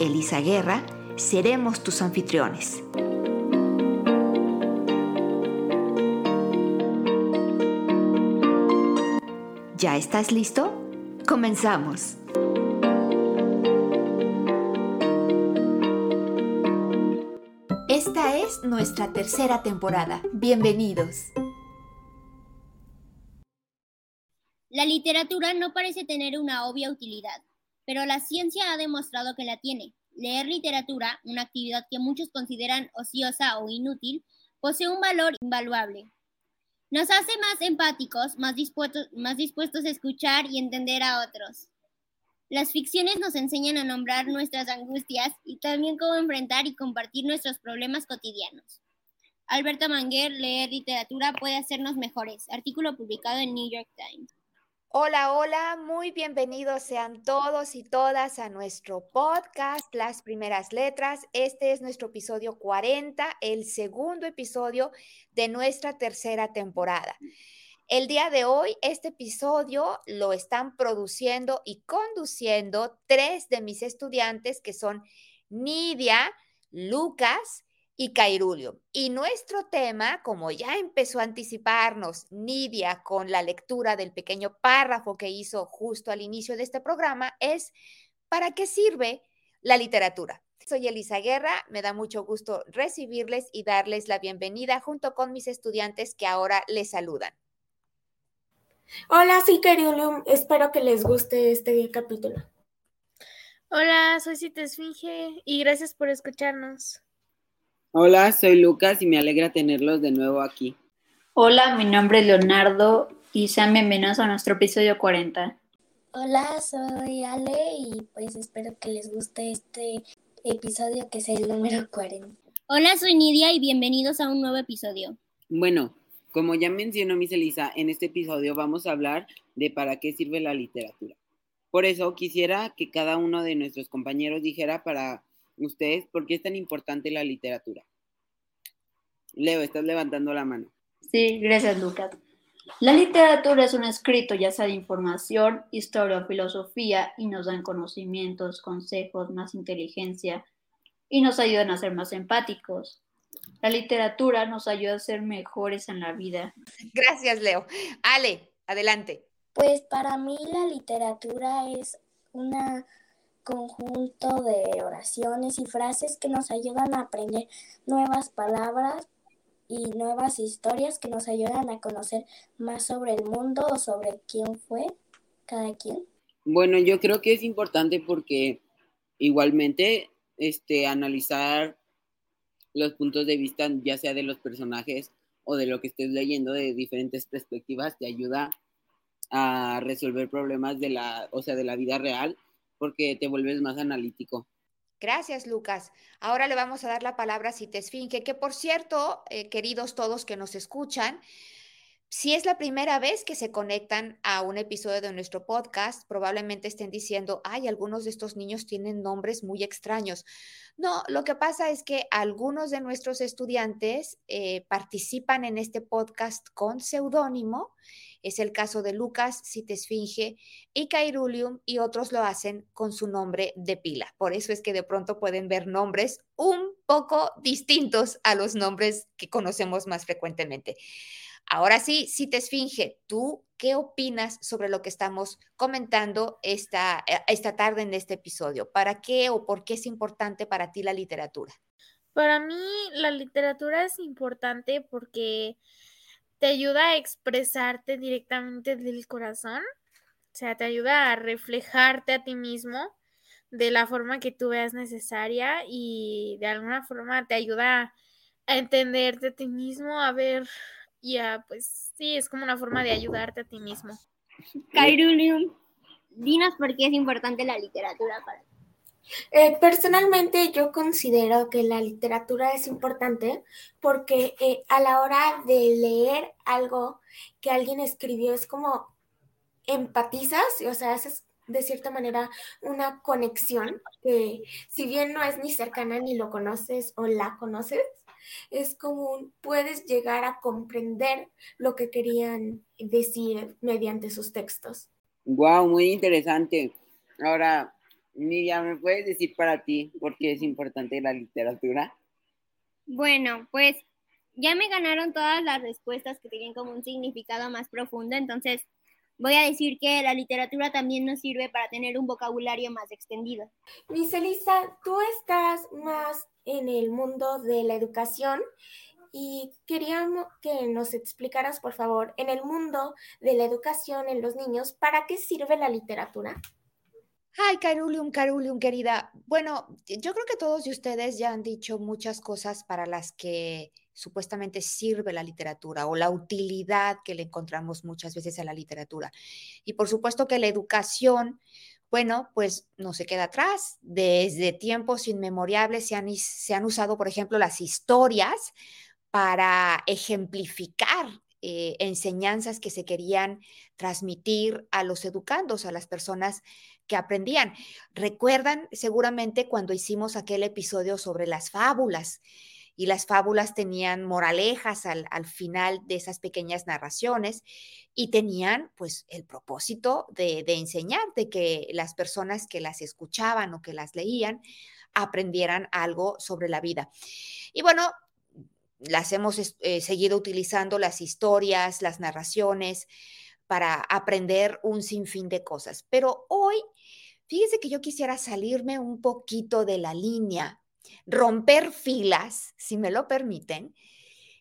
Elisa Guerra, seremos tus anfitriones. ¿Ya estás listo? Comenzamos. Esta es nuestra tercera temporada. Bienvenidos. La literatura no parece tener una obvia utilidad, pero la ciencia ha demostrado que la tiene. Leer literatura, una actividad que muchos consideran ociosa o inútil, posee un valor invaluable. Nos hace más empáticos, más dispuestos, más dispuestos a escuchar y entender a otros. Las ficciones nos enseñan a nombrar nuestras angustias y también cómo enfrentar y compartir nuestros problemas cotidianos. Alberto Manguer, leer literatura puede hacernos mejores. Artículo publicado en New York Times. Hola, hola, muy bienvenidos sean todos y todas a nuestro podcast Las Primeras Letras. Este es nuestro episodio 40, el segundo episodio de nuestra tercera temporada. El día de hoy, este episodio lo están produciendo y conduciendo tres de mis estudiantes que son Nidia, Lucas y Cairulio. Y nuestro tema, como ya empezó a anticiparnos Nidia con la lectura del pequeño párrafo que hizo justo al inicio de este programa, es ¿para qué sirve la literatura? Soy Elisa Guerra, me da mucho gusto recibirles y darles la bienvenida junto con mis estudiantes que ahora les saludan. Hola, soy Cairulio, espero que les guste este capítulo. Hola, soy Cita Esfinge y gracias por escucharnos. Hola, soy Lucas y me alegra tenerlos de nuevo aquí. Hola, mi nombre es Leonardo y sean bienvenidos a nuestro episodio 40. Hola, soy Ale y pues espero que les guste este episodio que es el número 40. Hola, soy Nidia y bienvenidos a un nuevo episodio. Bueno, como ya mencionó Miss Elisa, en este episodio vamos a hablar de para qué sirve la literatura. Por eso quisiera que cada uno de nuestros compañeros dijera para ustedes por qué es tan importante la literatura. Leo, estás levantando la mano. Sí, gracias, Lucas. La literatura es un escrito, ya sea de información, historia o filosofía, y nos dan conocimientos, consejos, más inteligencia, y nos ayudan a ser más empáticos. La literatura nos ayuda a ser mejores en la vida. Gracias, Leo. Ale, adelante. Pues para mí la literatura es una conjunto de oraciones y frases que nos ayudan a aprender nuevas palabras y nuevas historias que nos ayudan a conocer más sobre el mundo o sobre quién fue cada quien. Bueno, yo creo que es importante porque igualmente este analizar los puntos de vista ya sea de los personajes o de lo que estés leyendo de diferentes perspectivas te ayuda a resolver problemas de la, o sea, de la vida real porque te vuelves más analítico. Gracias, Lucas. Ahora le vamos a dar la palabra a Citesfinge, que por cierto, eh, queridos todos que nos escuchan, si es la primera vez que se conectan a un episodio de nuestro podcast, probablemente estén diciendo, ay, algunos de estos niños tienen nombres muy extraños. No, lo que pasa es que algunos de nuestros estudiantes eh, participan en este podcast con seudónimo es el caso de Lucas, Citesfinge y Cairulium y otros lo hacen con su nombre de pila. Por eso es que de pronto pueden ver nombres un poco distintos a los nombres que conocemos más frecuentemente. Ahora sí, Citesfinge, ¿tú qué opinas sobre lo que estamos comentando esta, eh, esta tarde en este episodio? ¿Para qué o por qué es importante para ti la literatura? Para mí la literatura es importante porque te ayuda a expresarte directamente del corazón, o sea, te ayuda a reflejarte a ti mismo de la forma que tú veas necesaria y de alguna forma te ayuda a entenderte a ti mismo, a ver y a, pues sí, es como una forma de ayudarte a ti mismo. Cairulium, dinos por qué es importante la literatura para ti. Eh, personalmente yo considero que la literatura es importante porque eh, a la hora de leer algo que alguien escribió es como empatizas, o sea, haces de cierta manera una conexión que si bien no es ni cercana ni lo conoces o la conoces, es como puedes llegar a comprender lo que querían decir mediante sus textos. Wow, muy interesante. Ahora, Miriam, ¿me puedes decir para ti por qué es importante la literatura? Bueno, pues ya me ganaron todas las respuestas que tienen como un significado más profundo, entonces voy a decir que la literatura también nos sirve para tener un vocabulario más extendido. Miss Elisa, tú estás más en el mundo de la educación y queríamos que nos explicaras, por favor, en el mundo de la educación en los niños, ¿para qué sirve la literatura? Ay, Carulium, Carulium, querida. Bueno, yo creo que todos de ustedes ya han dicho muchas cosas para las que supuestamente sirve la literatura o la utilidad que le encontramos muchas veces a la literatura. Y por supuesto que la educación, bueno, pues no se queda atrás. Desde tiempos inmemorables se han, se han usado, por ejemplo, las historias para ejemplificar eh, enseñanzas que se querían transmitir a los educandos, a las personas que aprendían. Recuerdan seguramente cuando hicimos aquel episodio sobre las fábulas y las fábulas tenían moralejas al, final de esas pequeñas narraciones y tenían pues el propósito de, de, enseñar, de que las personas que las escuchaban o que las leían aprendieran algo sobre la vida. Y bueno, las hemos eh, seguido utilizando, las historias, las narraciones, para aprender un sinfín de cosas. Pero hoy, fíjense que yo quisiera salirme un poquito de la línea, romper filas, si me lo permiten,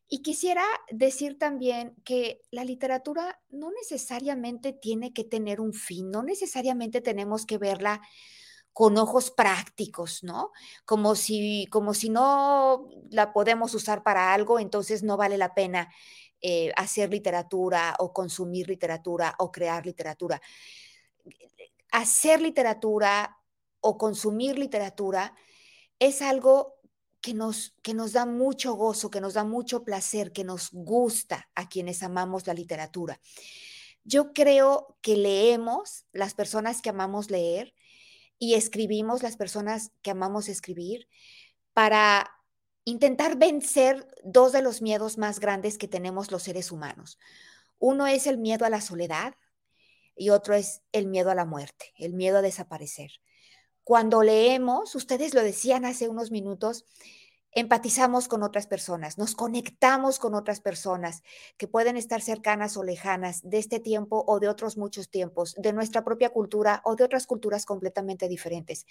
y quisiera decir también que la literatura no necesariamente tiene que tener un fin, no necesariamente tenemos que verla con ojos prácticos, ¿no? Como si, como si no la podemos usar para algo, entonces no vale la pena eh, hacer literatura o consumir literatura o crear literatura. Hacer literatura o consumir literatura es algo que nos, que nos da mucho gozo, que nos da mucho placer, que nos gusta a quienes amamos la literatura. Yo creo que leemos, las personas que amamos leer, y escribimos las personas que amamos escribir para intentar vencer dos de los miedos más grandes que tenemos los seres humanos. Uno es el miedo a la soledad y otro es el miedo a la muerte, el miedo a desaparecer. Cuando leemos, ustedes lo decían hace unos minutos, empatizamos con otras personas, nos conectamos con otras personas que pueden estar cercanas o lejanas de este tiempo o de otros muchos tiempos, de nuestra propia cultura o de otras culturas completamente diferentes.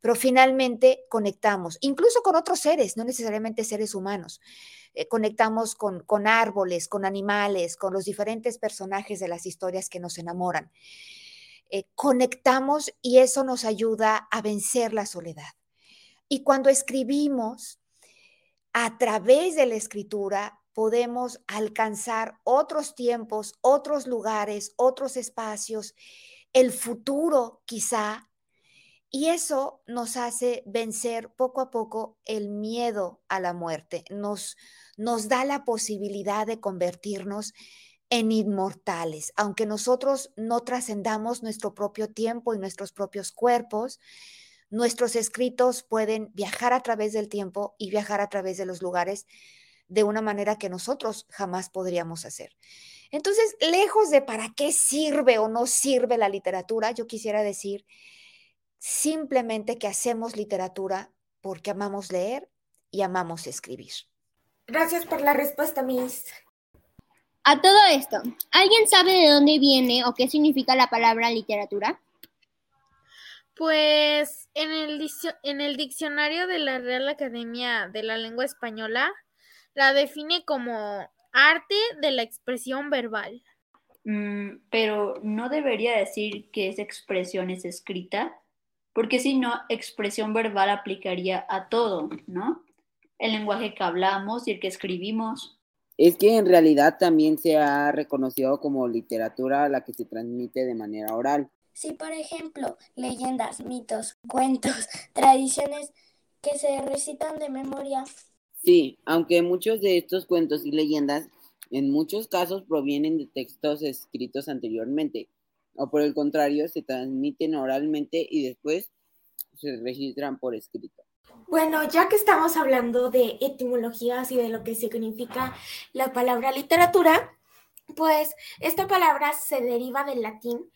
Pero finalmente conectamos, incluso con otros seres, no necesariamente seres humanos. Eh, conectamos con, con árboles, con animales, con los diferentes personajes de las historias que nos enamoran. Eh, conectamos y eso nos ayuda a vencer la soledad. Y cuando escribimos, a través de la escritura podemos alcanzar otros tiempos, otros lugares, otros espacios, el futuro quizá. Y eso nos hace vencer poco a poco el miedo a la muerte, nos, nos da la posibilidad de convertirnos en inmortales, aunque nosotros no trascendamos nuestro propio tiempo y nuestros propios cuerpos, nuestros escritos pueden viajar a través del tiempo y viajar a través de los lugares de una manera que nosotros jamás podríamos hacer. Entonces, lejos de para qué sirve o no sirve la literatura, yo quisiera decir simplemente que hacemos literatura porque amamos leer y amamos escribir. Gracias por la respuesta, Miss. A todo esto, ¿alguien sabe de dónde viene o qué significa la palabra literatura? Pues en el, en el diccionario de la Real Academia de la Lengua Española la define como arte de la expresión verbal. Mm, pero no debería decir que esa expresión es escrita, porque si no, expresión verbal aplicaría a todo, ¿no? El lenguaje que hablamos y el que escribimos. Es que en realidad también se ha reconocido como literatura la que se transmite de manera oral Si, por ejemplo, leyendas, mitos, cuentos, tradiciones que se recitan de memoria. Sí, aunque muchos de estos cuentos y leyendas en muchos casos provienen de textos escritos anteriormente, o por el contrario, se transmiten oralmente y después se registran por escrito. Bueno, ya que estamos hablando de etimologías y de lo que significa la palabra literatura, pues esta palabra se deriva del latín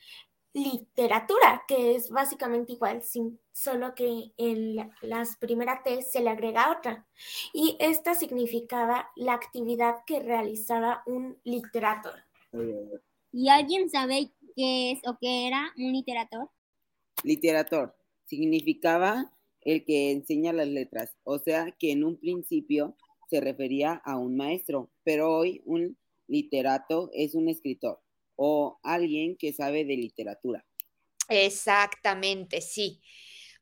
literatura, que es básicamente igual, sin, solo que en las primeras T se le agrega otra. Y esta significaba la actividad que realizaba un literator. ¿Y alguien sabe qué es o qué era un literator? Literator significaba el que enseña las letras, o sea que en un principio se refería a un maestro, pero hoy un literato es un escritor o alguien que sabe de literatura. Exactamente, sí.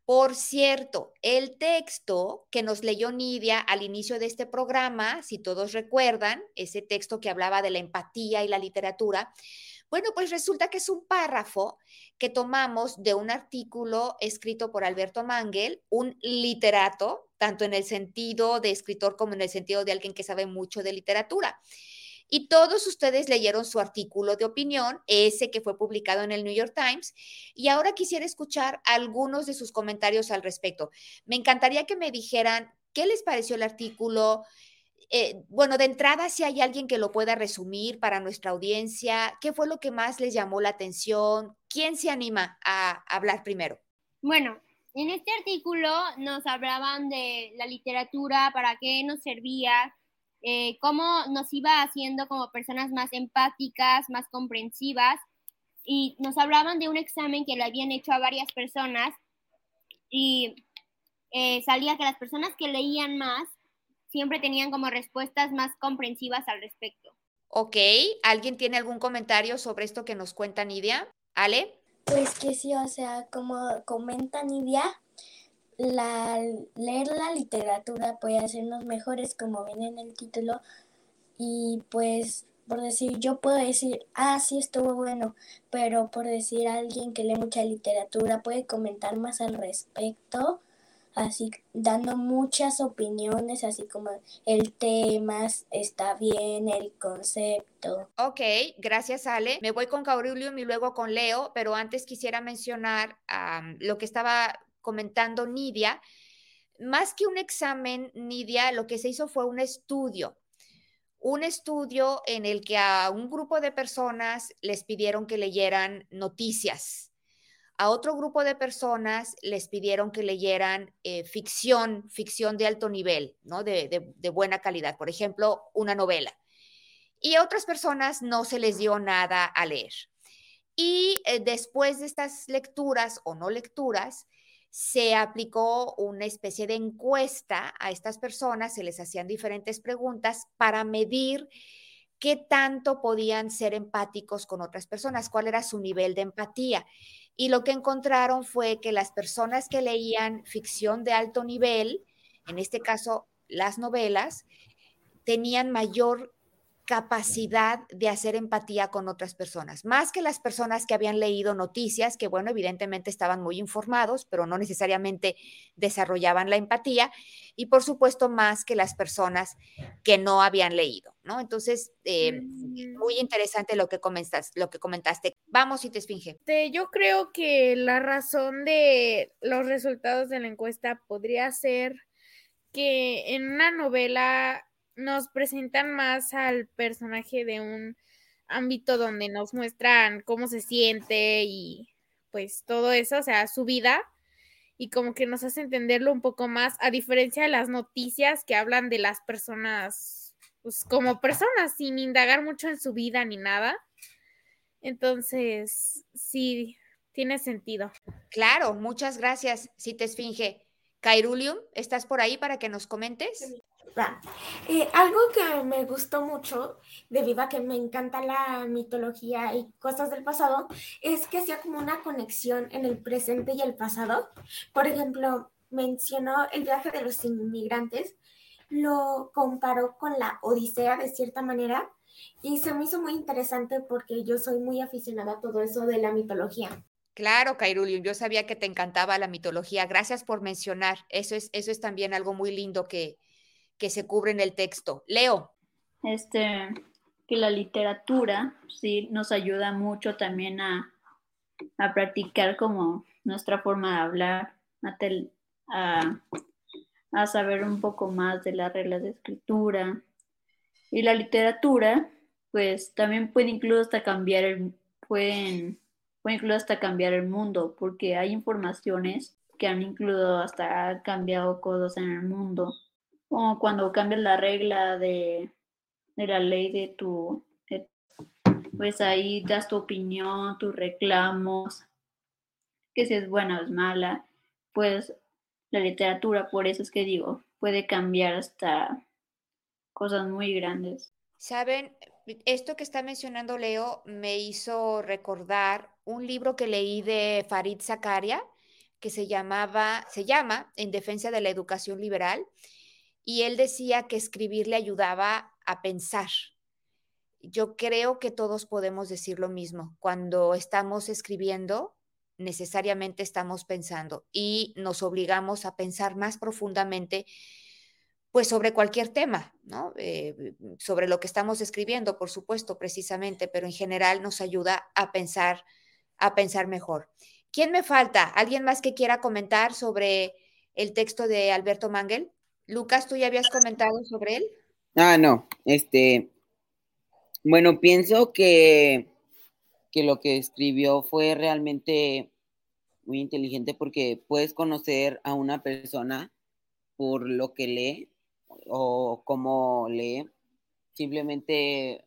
Por cierto, el texto que nos leyó Nidia al inicio de este programa, si todos recuerdan, ese texto que hablaba de la empatía y la literatura, bueno, pues resulta que es un párrafo que tomamos de un artículo escrito por Alberto Mangel, un literato, tanto en el sentido de escritor como en el sentido de alguien que sabe mucho de literatura. Y todos ustedes leyeron su artículo de opinión, ese que fue publicado en el New York Times, y ahora quisiera escuchar algunos de sus comentarios al respecto. Me encantaría que me dijeran qué les pareció el artículo. Eh, bueno, de entrada, si hay alguien que lo pueda resumir para nuestra audiencia, ¿qué fue lo que más les llamó la atención? ¿Quién se anima a hablar primero? Bueno, en este artículo nos hablaban de la literatura, para qué nos servía, eh, cómo nos iba haciendo como personas más empáticas, más comprensivas, y nos hablaban de un examen que le habían hecho a varias personas y eh, salía que las personas que leían más siempre tenían como respuestas más comprensivas al respecto. Ok, ¿alguien tiene algún comentario sobre esto que nos cuenta Nidia? ¿Ale? Pues que sí, o sea, como comenta Nidia, la, leer la literatura puede hacernos mejores, como viene en el título, y pues por decir, yo puedo decir, ah, sí estuvo bueno, pero por decir alguien que lee mucha literatura puede comentar más al respecto, así dando muchas opiniones, así como el tema está bien, el concepto. Ok, gracias Ale. Me voy con Cauriulium y luego con Leo, pero antes quisiera mencionar lo que estaba comentando Nidia, más que un examen, Nidia, lo que se hizo fue un estudio, un estudio en el que a un grupo de personas les pidieron que leyeran noticias, a otro grupo de personas les pidieron que leyeran eh, ficción, ficción de alto nivel, ¿no? De, buena calidad, por ejemplo, una novela. Y a otras personas no se les dio nada a leer. Y eh, después de estas lecturas o no lecturas, se aplicó una especie de encuesta a estas personas, se les hacían diferentes preguntas para medir qué tanto podían ser empáticos con otras personas, cuál era su nivel de empatía. Y lo que encontraron fue que las personas que leían ficción de alto nivel, en este caso las novelas, tenían mayor capacidad de hacer empatía con otras personas, más que las personas que habían leído noticias, que bueno, evidentemente estaban muy informados, pero no necesariamente desarrollaban la empatía, y por supuesto más que las personas que no habían leído, ¿no? Entonces, eh, muy interesante lo que, comentaste, lo que comentaste. Vamos, y te esfinge. Yo creo que la razón de los resultados de la encuesta podría ser que en una novela nos presentan más al personaje de un ámbito donde nos muestran cómo se siente y pues todo eso, o sea, su vida y como que nos hace entenderlo un poco más, a diferencia de las noticias que hablan de las personas, pues como personas, sin indagar mucho en su vida ni nada. Entonces, sí, tiene sentido. Claro, muchas gracias, si te esfinge. Cairulium, ¿estás por ahí para que nos comentes? Eh, algo que me gustó mucho, debido a que me encanta la mitología y cosas del pasado, es que hacía como una conexión en el presente y el pasado. Por ejemplo, mencionó el viaje de los inmigrantes, lo comparó con la Odisea de cierta manera y se me hizo muy interesante porque yo soy muy aficionada a todo eso de la mitología. Claro, Kairulium, yo sabía que te encantaba la mitología. Gracias por mencionar. Eso es, eso es también algo muy lindo que, que se cubre en el texto. Leo. Este, que la literatura sí nos ayuda mucho también a, a practicar como nuestra forma de hablar, a, a, saber un poco más de las reglas de escritura. Y la literatura, pues también puede incluso hasta cambiar el, pueden, puede incluso hasta cambiar el mundo, porque hay informaciones que han incluido hasta cambiado cosas en el mundo. Como cuando cambias la regla de, de la ley de tu, pues ahí das tu opinión, tus reclamos, que si es buena o es mala, pues la literatura, por eso es que digo, puede cambiar hasta cosas muy grandes. Saben, esto que está mencionando Leo me hizo recordar un libro que leí de Farid Zakaria que se llamaba, se llama En defensa de la educación liberal, y él decía que escribir le ayudaba a pensar. Yo creo que todos podemos decir lo mismo. Cuando estamos escribiendo, necesariamente estamos pensando y nos obligamos a pensar más profundamente pues sobre cualquier tema, ¿no? Eh, sobre lo que estamos escribiendo, por supuesto, precisamente, pero en general nos ayuda a pensar, a pensar mejor. ¿Quién me falta? ¿Alguien más que quiera comentar sobre el texto de Alberto Mangel? Lucas, ¿tú ya habías comentado sobre él? Ah, no, este, bueno, pienso que, que lo que escribió fue realmente muy inteligente porque puedes conocer a una persona por lo que lee o cómo lee, simplemente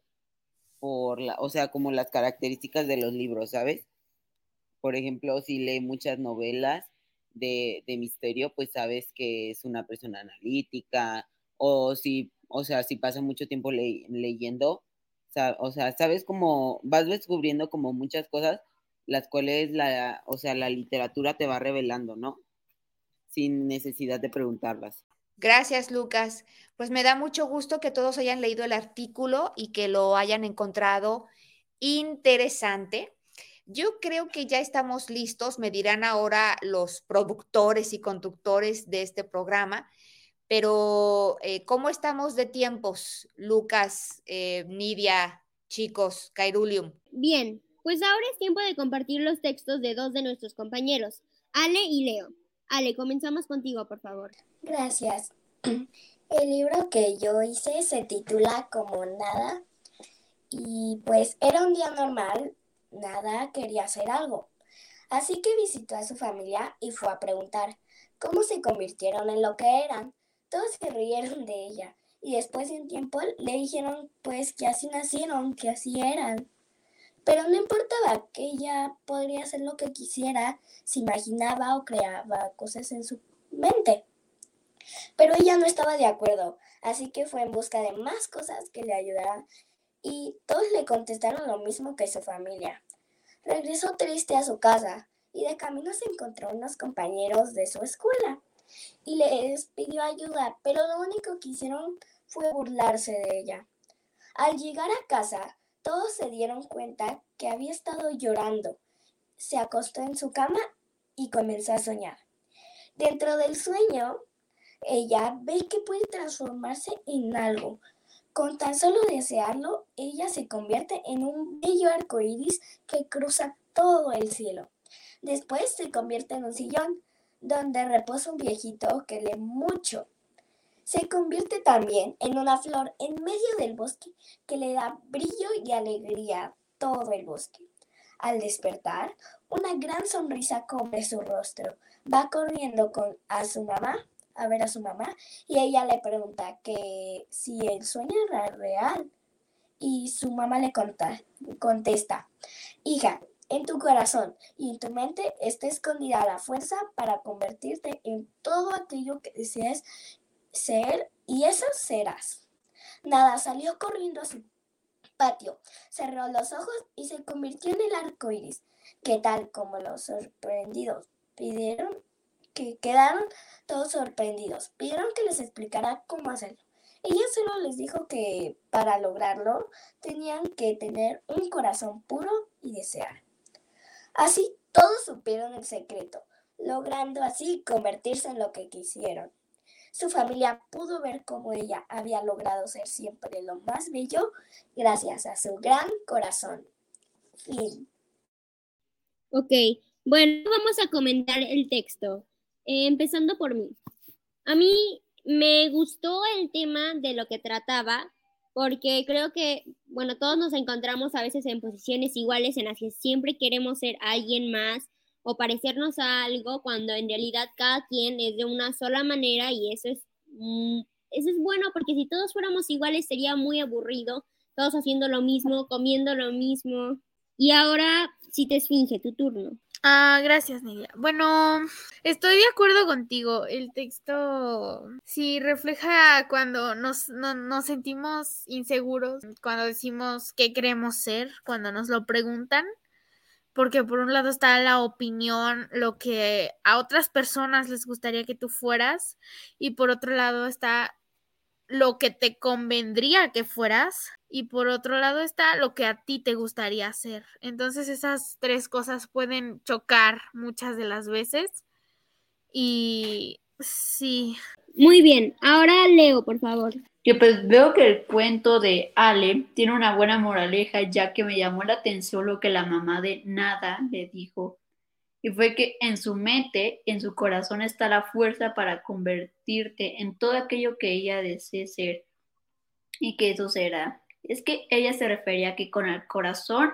por la, o sea, como las características de los libros, ¿sabes? Por ejemplo, si lee muchas novelas de, misterio, pues sabes que es una persona analítica, o si, o sea, si pasa mucho tiempo leyendo, o sea, sabes como, vas descubriendo como muchas cosas las cuales la, o sea, la literatura te va revelando, ¿no? Sin necesidad de preguntarlas. Gracias, Lucas. Pues me da mucho gusto que todos hayan leído el artículo y que lo hayan encontrado interesante. Yo creo que ya estamos listos, me dirán ahora los productores y conductores de este programa, pero eh, ¿cómo estamos de tiempos, Lucas, eh, Nidia, chicos, Kairulium? Bien, pues ahora es tiempo de compartir los textos de dos de nuestros compañeros, Ale y Leo. Ale, comenzamos contigo, por favor. Gracias. El libro que yo hice se titula Como Nada y pues era un día normal, Nada quería hacer algo. Así que visitó a su familia y fue a preguntar cómo se convirtieron en lo que eran. Todos se rieron de ella y después de un tiempo le dijeron pues que así nacieron, que así eran. Pero no importaba que ella podría hacer lo que quisiera, se imaginaba o creaba cosas en su mente. Pero ella no estaba de acuerdo, así que fue en busca de más cosas que le ayudaran y todos le contestaron lo mismo que su familia. Regresó triste a su casa y de camino se encontró unos compañeros de su escuela y les pidió ayuda, pero lo único que hicieron fue burlarse de ella. Al llegar a casa, todos se dieron cuenta que había estado llorando. Se acostó en su cama y comenzó a soñar. Dentro del sueño, ella ve que puede transformarse en algo. Con tan solo desearlo, ella se convierte en un bello arco iris que cruza todo el cielo. Después se convierte en un sillón, donde reposa un viejito que lee mucho se convierte también en una flor en medio del bosque que le da brillo y alegría a todo el bosque. Al despertar, una gran sonrisa cubre su rostro. Va corriendo con, a su mamá, a ver a su mamá, y ella le pregunta que si el sueño era real. Y su mamá le contesta, hija, en tu corazón y en tu mente está escondida la fuerza para convertirte en todo aquello que deseas ser y eso serás. Nada salió corriendo a su patio, cerró los ojos y se convirtió en el arco iris, que tal como los sorprendidos pidieron, que quedaron todos sorprendidos, pidieron que les explicara cómo hacerlo. Ella solo les dijo que para lograrlo tenían que tener un corazón puro y desear. Así Todos supieron el secreto, logrando así convertirse en lo que quisieron. Su familia pudo ver cómo ella había logrado ser siempre lo más bello gracias a su gran corazón. Fin. Ok, bueno, vamos a comentar el texto, eh, empezando por mí. A mí me gustó el tema de lo que trataba, porque creo que, bueno, todos nos encontramos a veces en posiciones iguales en las que siempre queremos ser alguien más o parecernos a algo cuando en realidad cada quien es de una sola manera y eso es, mm, eso es bueno porque si todos fuéramos iguales sería muy aburrido, todos haciendo lo mismo, comiendo lo mismo. Y ahora, si te esfinge, tu turno. Ah, gracias, Nidia. Bueno, estoy de acuerdo contigo. El texto sí refleja cuando nos, nos sentimos inseguros, cuando decimos qué queremos ser, cuando nos lo preguntan. Porque por un lado está la opinión, lo que a otras personas les gustaría que tú fueras, y por otro lado está lo que te convendría que fueras y por otro lado está lo que a ti te gustaría hacer. Entonces esas tres cosas pueden chocar muchas de las veces y sí. Muy bien, ahora leo, por favor. Que pues veo que el cuento de Ale tiene una buena moraleja ya que me llamó la atención lo que la mamá de Nada le dijo y fue que en su mente, en su corazón está la fuerza para convertirte en todo aquello que ella desee ser y que eso será. Es que ella se refería a que con el corazón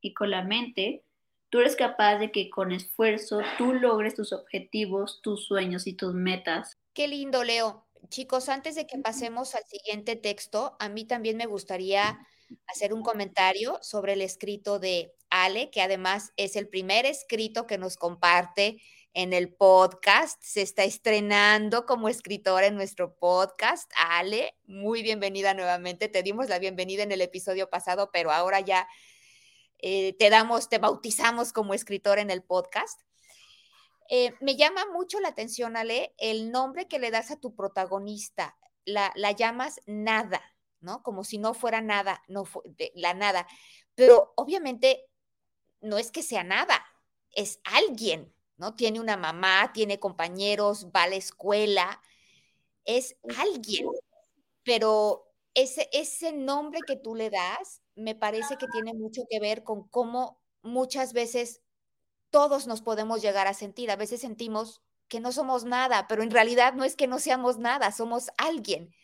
y con la mente, tú eres capaz de que con esfuerzo tú logres tus objetivos, tus sueños y tus metas. Qué lindo, Leo. Chicos, antes de que pasemos al siguiente texto, a mí también me gustaría hacer un comentario sobre el escrito de Ale, que además es el primer escrito que nos comparte en el podcast. Se está estrenando como escritora en nuestro podcast. Ale, muy bienvenida nuevamente. Te dimos la bienvenida en el episodio pasado, pero ahora ya eh, te damos, te bautizamos como escritora en el podcast. Eh, me llama mucho la atención, Ale, el nombre que le das a tu protagonista. La, la llamas nada. ¿No? Como si no fuera nada, no la nada. Pero obviamente no es que sea nada, es alguien, ¿no? Tiene una mamá, tiene compañeros, va a la escuela, es alguien. Pero ese, ese nombre que tú le das me parece que tiene mucho que ver con cómo muchas veces todos nos podemos llegar a sentir. A veces sentimos que no somos nada, pero en realidad no es que no seamos nada, somos alguien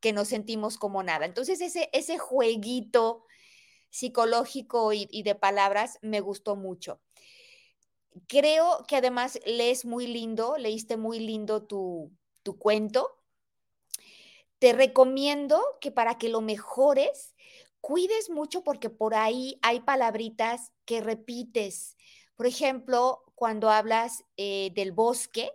que nos sentimos como nada. Entonces, ese, ese jueguito psicológico y, de palabras me gustó mucho. Creo que además lees muy lindo, leíste muy lindo tu, tu cuento. Te recomiendo que para que lo mejores, cuides mucho porque por ahí hay palabritas que repites. Por ejemplo, cuando hablas eh, del bosque,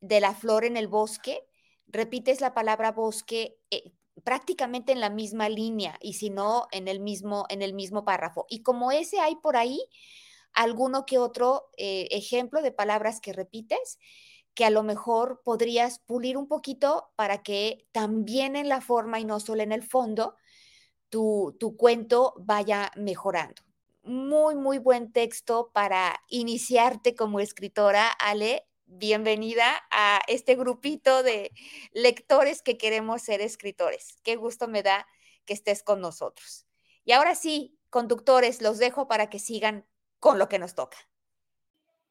de la flor en el bosque, repites la palabra bosque eh, prácticamente en la misma línea y si no en el mismo en el mismo párrafo. Y como ese hay por ahí alguno que otro eh, ejemplo de palabras que repites que a lo mejor podrías pulir un poquito para que también en la forma y no solo en el fondo tu, tu cuento vaya mejorando. Muy, muy buen texto para iniciarte como escritora, Ale bienvenida a este grupito de lectores que queremos ser escritores. Qué gusto me da que estés con nosotros. Y ahora sí, conductores, los dejo para que sigan con lo que nos toca.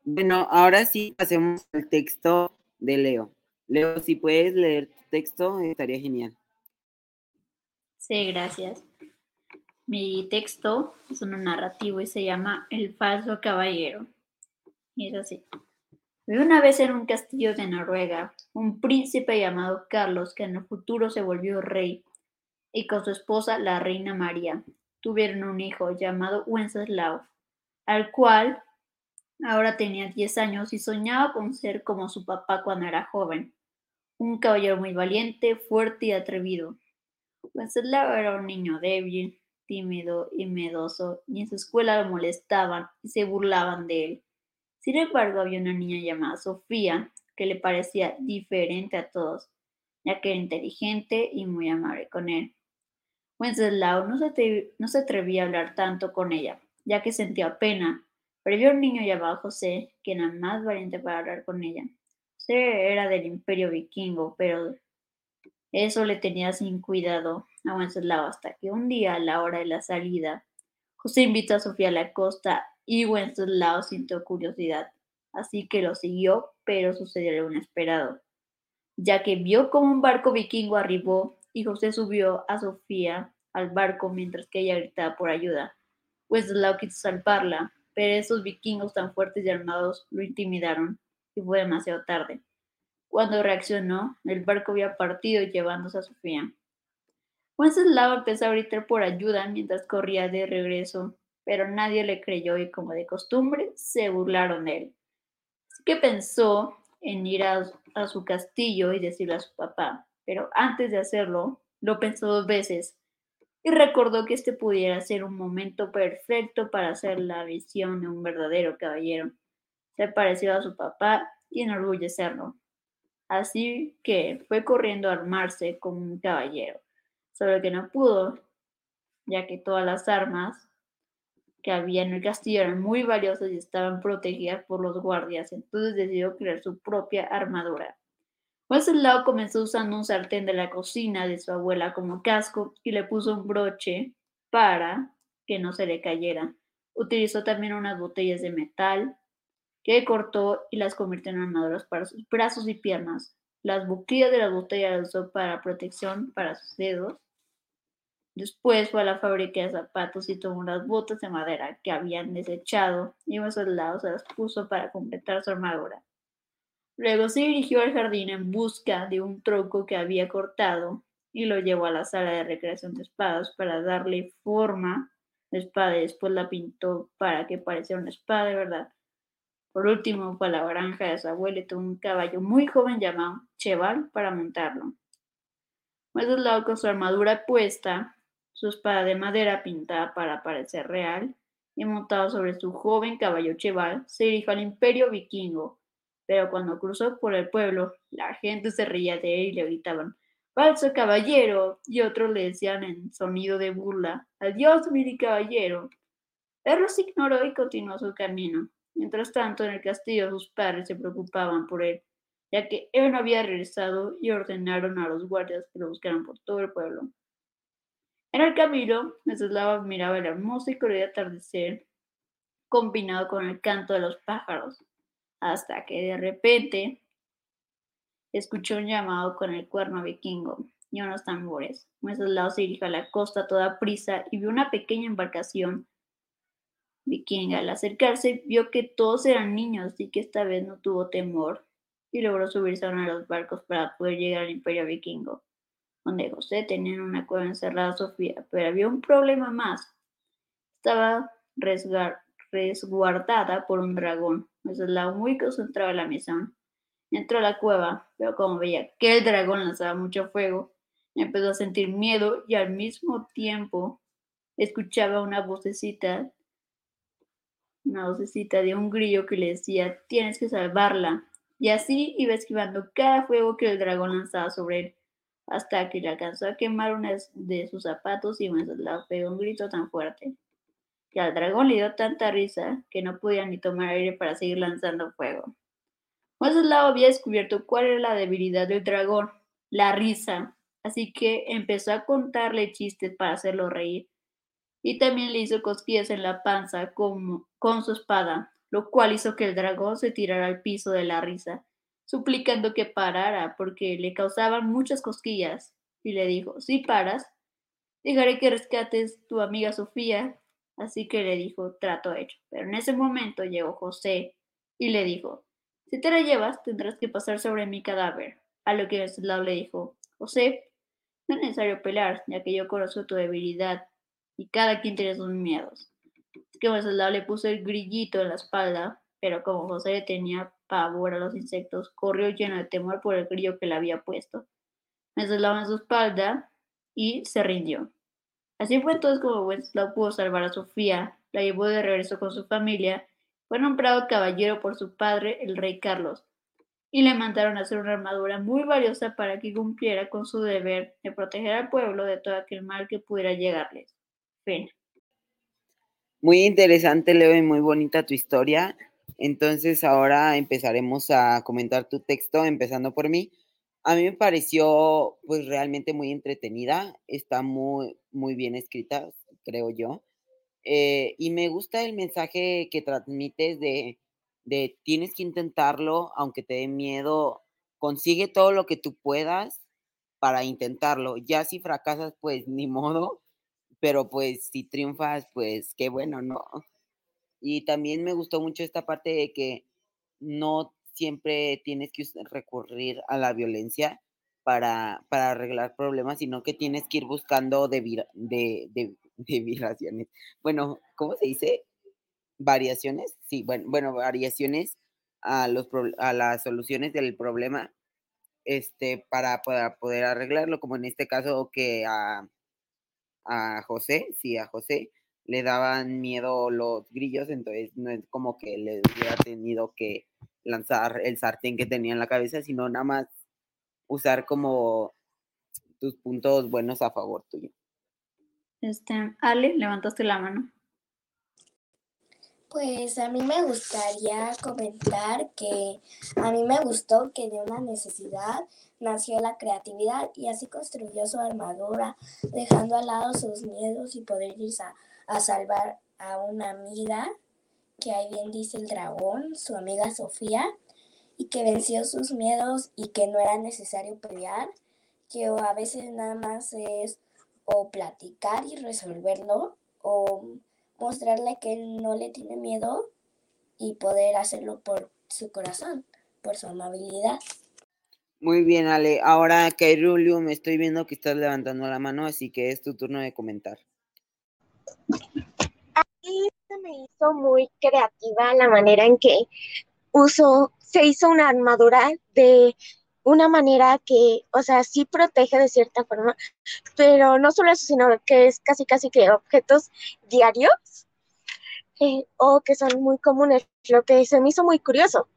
Bueno, ahora sí pasemos al texto de Leo. Leo, si puedes leer tu texto, estaría genial. Sí, gracias. Mi texto es un narrativo y se llama El falso caballero. Y es así. Una vez en un castillo de Noruega un príncipe llamado Carlos que en el futuro se volvió rey y con su esposa la reina María tuvieron un hijo llamado Wenceslao, al cual ahora tenía 10 años y soñaba con ser como su papá cuando era joven, un caballero muy valiente, fuerte y atrevido. Wenceslao era un niño débil, tímido y miedoso, y en su escuela lo molestaban y se burlaban de él. Sin embargo, había una niña llamada Sofía que le parecía diferente a todos, ya que era inteligente y muy amable con él. Wenceslao no se, atrevía a hablar tanto con ella, ya que sentía pena, pero vio un niño llamado José, que era más valiente para hablar con ella. José era del imperio vikingo, pero eso le tenía sin cuidado a Wenceslao hasta que un día, a la hora de la salida, José invitó a Sofía a la costa y Wenceslao sintió curiosidad, así que lo siguió, pero sucedió lo inesperado, ya que vio como un barco vikingo arribó y José subió a Sofía al barco mientras que ella gritaba por ayuda. Wenceslao quiso salvarla, pero esos vikingos tan fuertes y armados lo intimidaron y fue demasiado tarde. Cuando reaccionó, el barco había partido llevándose a Sofía. Wenceslao empezó a gritar por ayuda mientras corría de regreso, pero nadie le creyó y como de costumbre se burlaron de él. Así que pensó en ir a, su castillo y decirle a su papá, pero antes de hacerlo, lo pensó dos veces y recordó que este pudiera ser un momento perfecto para hacer la visión de un verdadero caballero, ser parecido a su papá y enorgullecerlo. Así que fue corriendo a armarse como un caballero, solo que no pudo, ya que todas las armas que había en el castillo eran muy valiosas y estaban protegidas por los guardias, entonces decidió crear su propia armadura. Wenceslao comenzó usando un sartén de la cocina de su abuela como casco y le puso un broche para que no se le cayera. Utilizó también unas botellas de metal que cortó y las convirtió en armaduras para sus brazos y piernas. Las boquillas de las botellas las usó para protección para sus dedos. Después fue a la fábrica de zapatos y tomó unas botas de madera que habían desechado y Wenceslao se las puso para completar su armadura. Luego se dirigió al jardín en busca de un tronco que había cortado y lo llevó a la sala de recreación de espadas para darle forma de espada y después la pintó para que pareciera una espada de verdad. Por último, fue a la granja de su abuelo y tuvo un caballo muy joven llamado Cheval para montarlo. lado con su armadura puesta, su espada de madera pintada para parecer real, y montado sobre su joven caballo Cheval, se dirigió al imperio vikingo, pero cuando cruzó por el pueblo, la gente se reía de él y le gritaban ¡Falso caballero! y otros le decían en sonido de burla ¡Adiós, mi caballero! Él ignoró y continuó su camino. Mientras tanto, en el castillo sus padres se preocupaban por él, ya que él no había regresado y ordenaron a los guardias que lo buscaran por todo el pueblo. En el camino, Meseslava miraba el hermoso y colorido atardecer combinado con el canto de los pájaros hasta que de repente escuchó un llamado con el cuerno vikingo y unos tambores. lado se dirigió a la costa a toda prisa y vio una pequeña embarcación vikinga. Al acercarse vio que todos eran niños y que esta vez no tuvo temor y logró subirse a uno de los barcos para poder llegar al imperio vikingo, donde José tenía una cueva encerrada Sofía. Pero había un problema más. Estaba resguardada por un dragón. la muy concentrado en la misión. Entró a la cueva, pero como veía que el dragón lanzaba mucho fuego, empezó a sentir miedo y al mismo tiempo escuchaba una vocecita, una vocecita de un grillo que le decía, tienes que salvarla. Y así iba esquivando cada fuego que el dragón lanzaba sobre él, hasta que le alcanzó a quemar una de sus zapatos y la pegó un grito tan fuerte que al dragón le dio tanta risa que no podía ni tomar aire para seguir lanzando fuego. lado había descubierto cuál era la debilidad del dragón, la risa, así que empezó a contarle chistes para hacerlo reír. Y también le hizo cosquillas en la panza con, con su espada, lo cual hizo que el dragón se tirara al piso de la risa, suplicando que parara porque le causaban muchas cosquillas. Y le dijo, si paras, dejaré que rescates tu amiga Sofía Así que le dijo, trato hecho. Pero en ese momento llegó José y le dijo, si te la llevas, tendrás que pasar sobre mi cadáver. A lo que Wenceslao le dijo, José, no es necesario pelear, ya que yo conozco tu debilidad y cada quien tiene sus miedos. Así que Wenceslao le puso el grillito en la espalda, pero como José tenía pavor a los insectos, corrió lleno de temor por el grillo que le había puesto. Wenceslao en su espalda y se rindió. Así fue entonces como Wenceslao pudo salvar a Sofía, la llevó de regreso con su familia, fue nombrado caballero por su padre, el rey Carlos, y le mandaron a hacer una armadura muy valiosa para que cumpliera con su deber de proteger al pueblo de todo aquel mal que pudiera llegarles. Fin. Muy interesante, Leo, y muy bonita tu historia. Entonces ahora empezaremos a comentar tu texto, empezando por mí. A mí me pareció pues realmente muy entretenida, está muy, muy bien escrita, creo yo. Eh, y me gusta el mensaje que transmites de, de tienes que intentarlo, aunque te dé miedo, consigue todo lo que tú puedas para intentarlo. Ya si fracasas, pues ni modo, pero pues si triunfas, pues qué bueno, ¿no? Y también me gustó mucho esta parte de que no siempre tienes que recurrir a la violencia para, para arreglar problemas, sino que tienes que ir buscando de, de, de, de Bueno, ¿cómo se dice? Variaciones. Sí, bueno, bueno variaciones a, los, a las soluciones del problema este, para, para poder arreglarlo, como en este caso que a, a José, sí, a José le daban miedo los grillos, entonces no es como que le hubiera tenido que lanzar el sartén que tenía en la cabeza, sino nada más usar como tus puntos buenos a favor tuyo. Este, Ale, levantaste la mano. Pues a mí me gustaría comentar que a mí me gustó que de una necesidad nació la creatividad y así construyó su armadura, dejando al lado sus miedos y poder ir a, a salvar a una amiga, que ahí bien dice el dragón, su amiga Sofía, y que venció sus miedos y que no era necesario pelear, que a veces nada más es o platicar y resolverlo, o mostrarle que él no le tiene miedo y poder hacerlo por su corazón, por su amabilidad. Muy bien, Ale. Ahora, Kairulio, me estoy viendo que estás levantando la mano, así que es tu turno de comentar. A mí se me hizo muy creativa la manera en que uso, se hizo una armadura de una manera que, o sea, sí protege de cierta forma, pero no solo eso, sino que es casi, casi que objetos diarios eh, o que son muy comunes, lo que se me hizo muy curioso.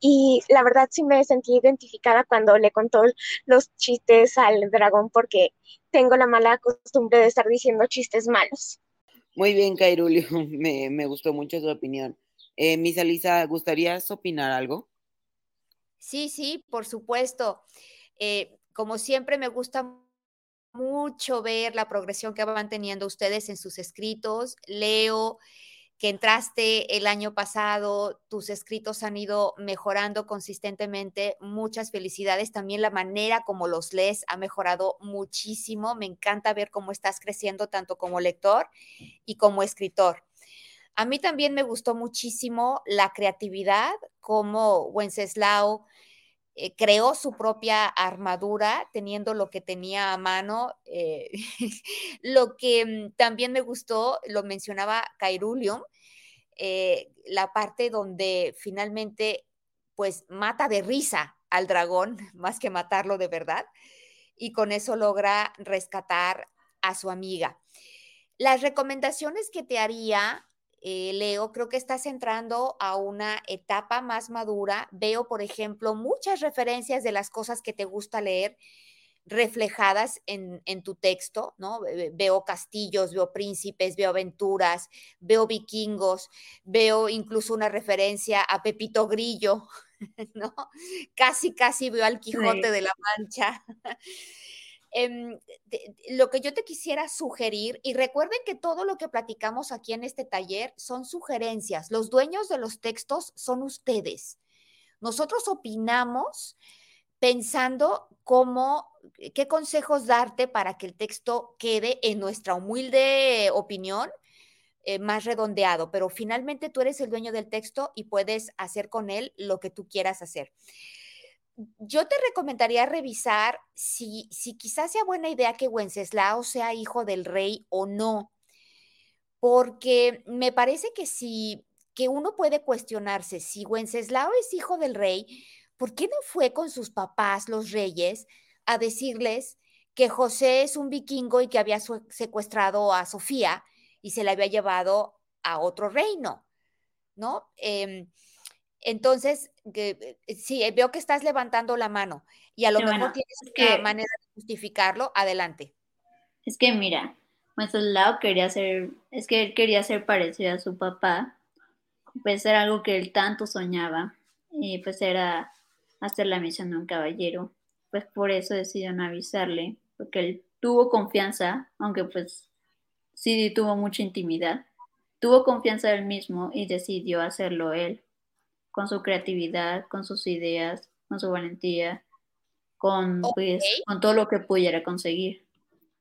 Y la verdad sí me sentí identificada cuando le contó los chistes al dragón porque tengo la mala costumbre de estar diciendo chistes malos. Muy bien, Kairulio, me, gustó mucho su opinión. Eh, Misa Lisa, ¿gustarías opinar algo? Sí, sí, por supuesto. Eh, como siempre, me gusta mucho ver la progresión que van teniendo ustedes en sus escritos. Leo que entraste el año pasado, tus escritos han ido mejorando consistentemente. Muchas felicidades. También la manera como los lees ha mejorado muchísimo. Me encanta ver cómo estás creciendo tanto como lector y como escritor. A mí también me gustó muchísimo la creatividad, como Wenceslao eh, creó su propia armadura teniendo lo que tenía a mano. Eh, lo que mm, también me gustó, lo mencionaba Cairulium, eh, la parte donde finalmente pues mata de risa al dragón más que matarlo de verdad y con eso logra rescatar a su amiga. Las recomendaciones que te haría eh, Leo, creo que estás entrando a una etapa más madura. Veo, por ejemplo, muchas referencias de las cosas que te gusta leer reflejadas en, tu texto, ¿no? Veo castillos, veo príncipes, veo aventuras, veo vikingos, veo incluso una referencia a Pepito Grillo, ¿no? Casi, casi veo al Quijote de la Mancha. Em, lo que yo te quisiera sugerir, y recuerden que todo lo que platicamos aquí en este taller son sugerencias, los dueños de los textos son ustedes. Nosotros opinamos pensando cómo, qué consejos darte para que el texto quede, en nuestra humilde opinión, eh, más redondeado, pero finalmente tú eres el dueño del texto y puedes hacer con él lo que tú quieras hacer yo te recomendaría revisar si, si quizás sea buena idea que Wenceslao sea hijo del rey o no, porque me parece que si que uno puede cuestionarse si Wenceslao es hijo del rey, ¿por qué no fue con sus papás, los reyes, a decirles que José es un vikingo y que había secuestrado a Sofía y se la había llevado a otro reino? ¿No? Em, entonces, eh, sí, eh, veo que estás levantando la mano y a lo mejor tienes una manera de justificarlo. Adelante. Es que mira, Wenceslao quería ser, es que él quería ser parecido a su papá, pues era algo que él tanto soñaba, y pues era hacer la misión de un caballero, pues por eso decidió no avisarle, porque él tuvo confianza, aunque pues sí tuvo mucha intimidad, tuvo confianza él mismo y decidió hacerlo él, con su creatividad, con sus ideas, con su valentía, con, pues, con todo lo que pudiera conseguir.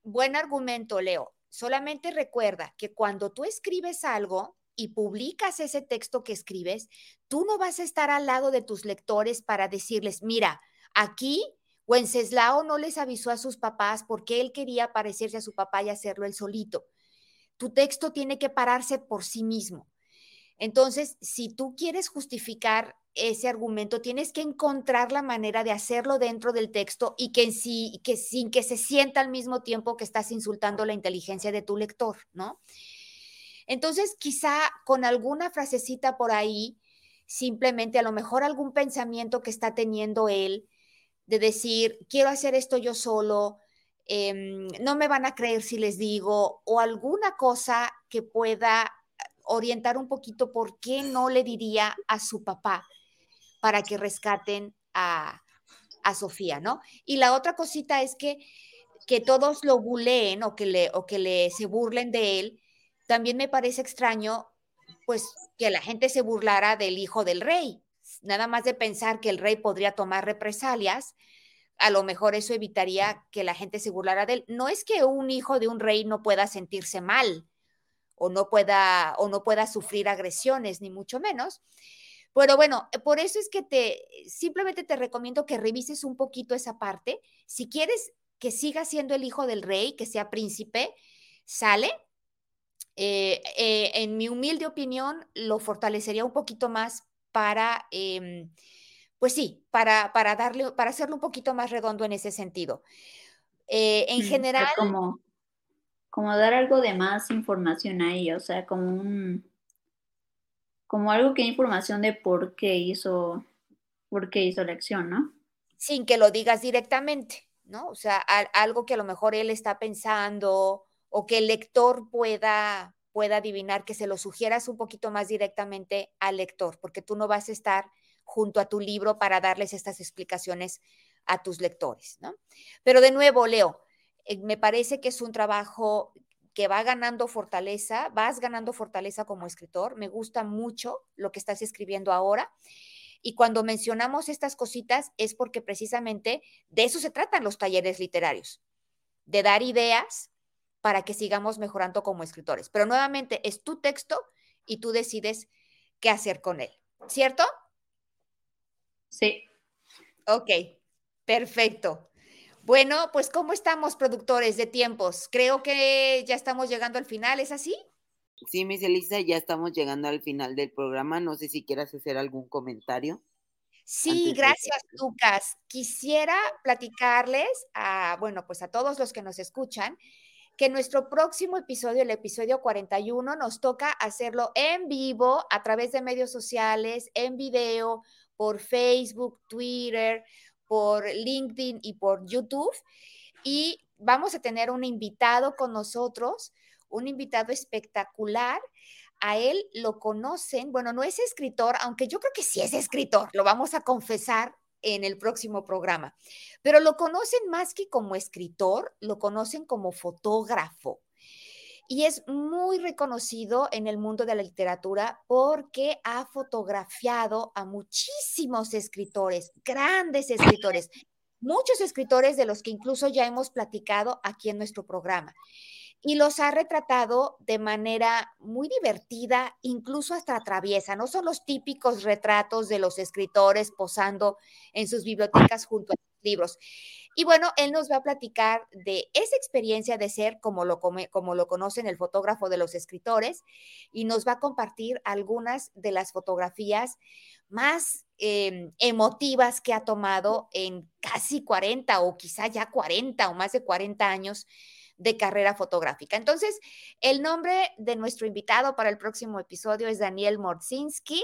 Buen argumento, Leo. Solamente recuerda que cuando tú escribes algo y publicas ese texto que escribes, tú no vas a estar al lado de tus lectores para decirles, mira, aquí Wenceslao no les avisó a sus papás porque él quería parecerse a su papá y hacerlo él solito. Tu texto tiene que pararse por sí mismo. Entonces, si tú quieres justificar ese argumento, tienes que encontrar la manera de hacerlo dentro del texto y que, sí, que sin que se sienta al mismo tiempo que estás insultando la inteligencia de tu lector, ¿no? Entonces, quizá con alguna frasecita por ahí, simplemente a lo mejor algún pensamiento que está teniendo él, de decir, quiero hacer esto yo solo, em, no me van a creer si les digo, o alguna cosa que pueda orientar un poquito por qué no le diría a su papá para que rescaten a, Sofía, ¿no? Y la otra cosita es que, que todos lo buleen o que, le, o que le se burlen de él, también me parece extraño, pues, que la gente se burlara del hijo del rey. Nada más de pensar que el rey podría tomar represalias, a lo mejor eso evitaría que la gente se burlara de él. No es que un hijo de un rey no pueda sentirse mal, o no pueda, o no pueda sufrir agresiones, ni mucho menos. Pero bueno, eh, por eso es que te, simplemente te recomiendo que revises un poquito esa parte. Si quieres que siga siendo el hijo del rey, que sea príncipe, sale. Eh, eh, en mi humilde opinión, lo fortalecería un poquito más para, em, pues sí, para, para darle, para hacerlo un poquito más redondo en ese sentido. en general, como, como dar algo de más información ahí, o sea, como un, como algo que información de por qué hizo, por qué hizo la acción, ¿no? Sin que lo digas directamente, ¿no? O sea, algo que a lo mejor él está pensando o que el lector pueda, pueda adivinar, que se lo sugieras un poquito más directamente al lector, porque tú no vas a estar junto a tu libro para darles estas explicaciones a tus lectores, ¿no? Pero de nuevo, Leo, me parece que es un trabajo que va ganando fortaleza, vas ganando fortaleza como escritor. Me gusta mucho lo que estás escribiendo ahora. Y cuando mencionamos estas cositas es porque precisamente de eso se tratan los talleres literarios, de dar ideas para que sigamos mejorando como escritores. Pero nuevamente es tu texto y tú decides qué hacer con él, ¿cierto? Sí. Ok, perfecto. Bueno, pues ¿cómo estamos, productores de tiempos? Creo que ya estamos llegando al final, ¿es así? Sí, Miss Elisa, ya estamos llegando al final del programa. No sé si quieras hacer algún comentario. Sí, gracias, Lucas. Quisiera platicarles a, bueno, pues a todos los que nos escuchan, que nuestro próximo episodio, el episodio 41, nos toca hacerlo en vivo a través de medios sociales, en video, por Facebook, Twitter, por LinkedIn y por YouTube. Y vamos a tener un invitado con nosotros, un invitado espectacular. A él lo conocen, bueno, no es escritor, aunque yo creo que sí es escritor, lo vamos a confesar en el próximo programa, pero lo conocen más que como escritor, lo conocen como fotógrafo y es muy reconocido en el mundo de la literatura porque ha fotografiado a muchísimos escritores, grandes escritores, muchos escritores de los que incluso ya hemos platicado aquí en nuestro programa. Y los ha retratado de manera muy divertida, incluso hasta traviesa. No son los típicos retratos de los escritores posando en sus bibliotecas junto a los libros. Y bueno, él nos va a platicar de esa experiencia de ser como lo, como lo conocen el fotógrafo de los escritores y nos va a compartir algunas de las fotografías más em, emotivas que ha tomado en casi 40 o quizá ya 40 o más de 40 años de carrera fotográfica. Entonces, el nombre de nuestro invitado para el próximo episodio es Daniel Morzinski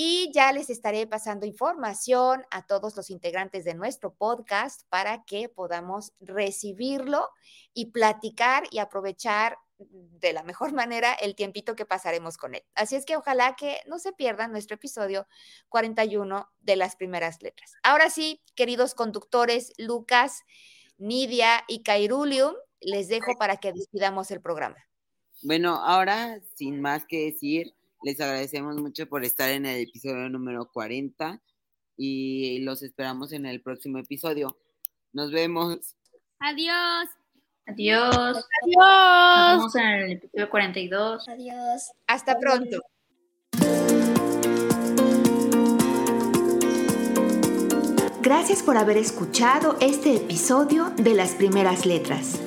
y ya les estaré pasando información a todos los integrantes de nuestro podcast para que podamos recibirlo y platicar y aprovechar de la mejor manera el tiempito que pasaremos con él. Así es que ojalá que no se pierdan nuestro episodio 41 de las primeras letras. Ahora sí, queridos conductores, Lucas, Nidia y Cairulium, les dejo para que despidamos el programa. Bueno, ahora, sin más que decir, les agradecemos mucho por estar en el episodio número 40 y los esperamos en el próximo episodio. Nos vemos. Adiós. Adiós. Adiós. Nos vemos en el episodio 42. Adiós. Hasta pronto. Gracias por haber escuchado este episodio de Las Primeras Letras.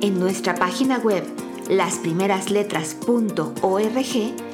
En nuestra página web, lasprimerasletras.org,